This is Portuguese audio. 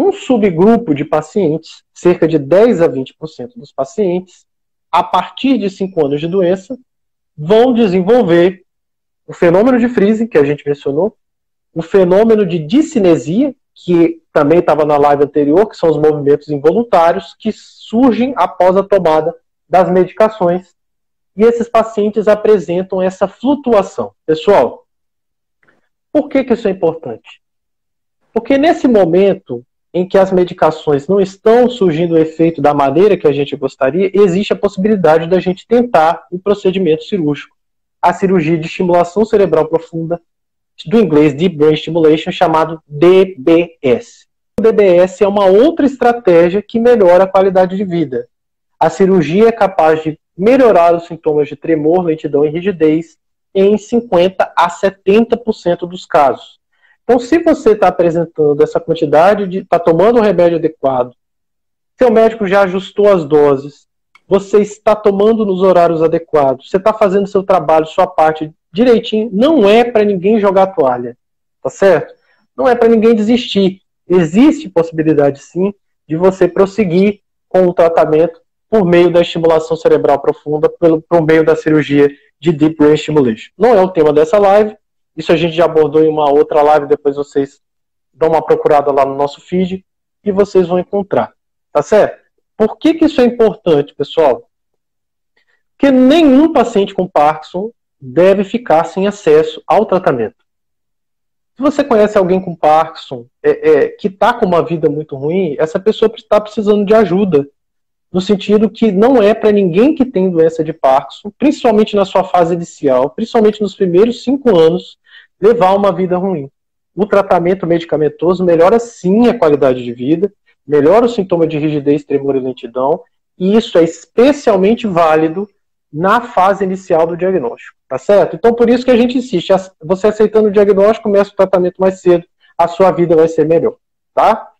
um subgrupo de pacientes, cerca de 10 a 20% dos pacientes, a partir de 5 anos de doença, vão desenvolver o fenômeno de freezing, que a gente mencionou, o fenômeno de discinesia, que também estava na live anterior, que são os movimentos involuntários que surgem após a tomada das medicações. E esses pacientes apresentam essa flutuação. Pessoal, por que, que isso é importante? Porque nesse momento em que as medicações não estão surgindo o efeito da maneira que a gente gostaria, existe a possibilidade da gente tentar o procedimento cirúrgico, a cirurgia de estimulação cerebral profunda, do inglês Deep Brain Stimulation, chamado DBS. O DBS é uma outra estratégia que melhora a qualidade de vida. A cirurgia é capaz de melhorar os sintomas de tremor, lentidão e rigidez em 50 a 70% dos casos. Então, se você está apresentando essa quantidade de. está tomando o remédio adequado, seu médico já ajustou as doses, você está tomando nos horários adequados, você está fazendo seu trabalho, sua parte direitinho, não é para ninguém jogar toalha, tá certo? Não é para ninguém desistir. Existe possibilidade sim de você prosseguir com o tratamento por meio da estimulação cerebral profunda, pelo, por meio da cirurgia de Deep Brain Stimulation. Não é o tema dessa live, isso a gente já abordou em uma outra live, depois vocês dão uma procurada lá no nosso feed e vocês vão encontrar. Tá certo? Por que, que isso é importante, pessoal? Porque nenhum paciente com Parkinson deve ficar sem acesso ao tratamento. Se você conhece alguém com Parkinson é, é, que está com uma vida muito ruim, essa pessoa está precisando de ajuda no sentido que não é para ninguém que tem doença de Parkinson, principalmente na sua fase inicial, principalmente nos primeiros cinco anos, levar uma vida ruim. O tratamento medicamentoso melhora sim a qualidade de vida, melhora o sintoma de rigidez, tremor e lentidão, e isso é especialmente válido na fase inicial do diagnóstico, tá certo? Então, por isso que a gente insiste, você aceitando o diagnóstico, começa o tratamento mais cedo, a sua vida vai ser melhor, tá?